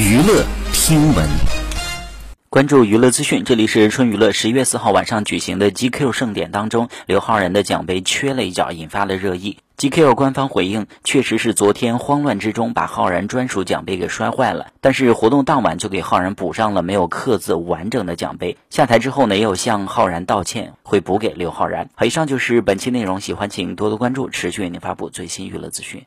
娱乐听闻。关注娱乐资讯，这里是春娱乐。十一月四号晚上举行的 GQ 盛典当中，刘昊然的奖杯缺了一角，引发了热议。GQ 官方回应，确实是昨天慌乱之中把浩然专属奖杯给摔坏了，但是活动当晚就给浩然补上了没有刻字完整的奖杯。下台之后呢，也有向浩然道歉，会补给刘昊然。好，以上就是本期内容，喜欢请多多关注，持续为您发布最新娱乐资讯。